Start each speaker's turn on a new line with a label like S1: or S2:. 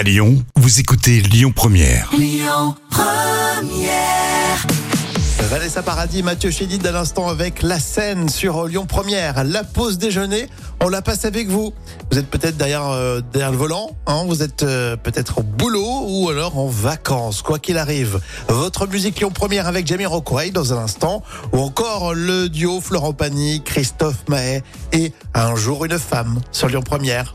S1: À Lyon, vous écoutez Lyon Première.
S2: Vanessa Paradis, Mathieu Chédid à l'instant avec la scène sur Lyon Première. La pause déjeuner, on la passe avec vous. Vous êtes peut-être derrière, euh, derrière le volant, hein, vous êtes euh, peut-être au boulot ou alors en vacances, quoi qu'il arrive. Votre musique Lyon Première avec Jamie Rockway dans un instant, ou encore le duo Florent Pagny, Christophe Mahé et Un jour une femme sur Lyon Première.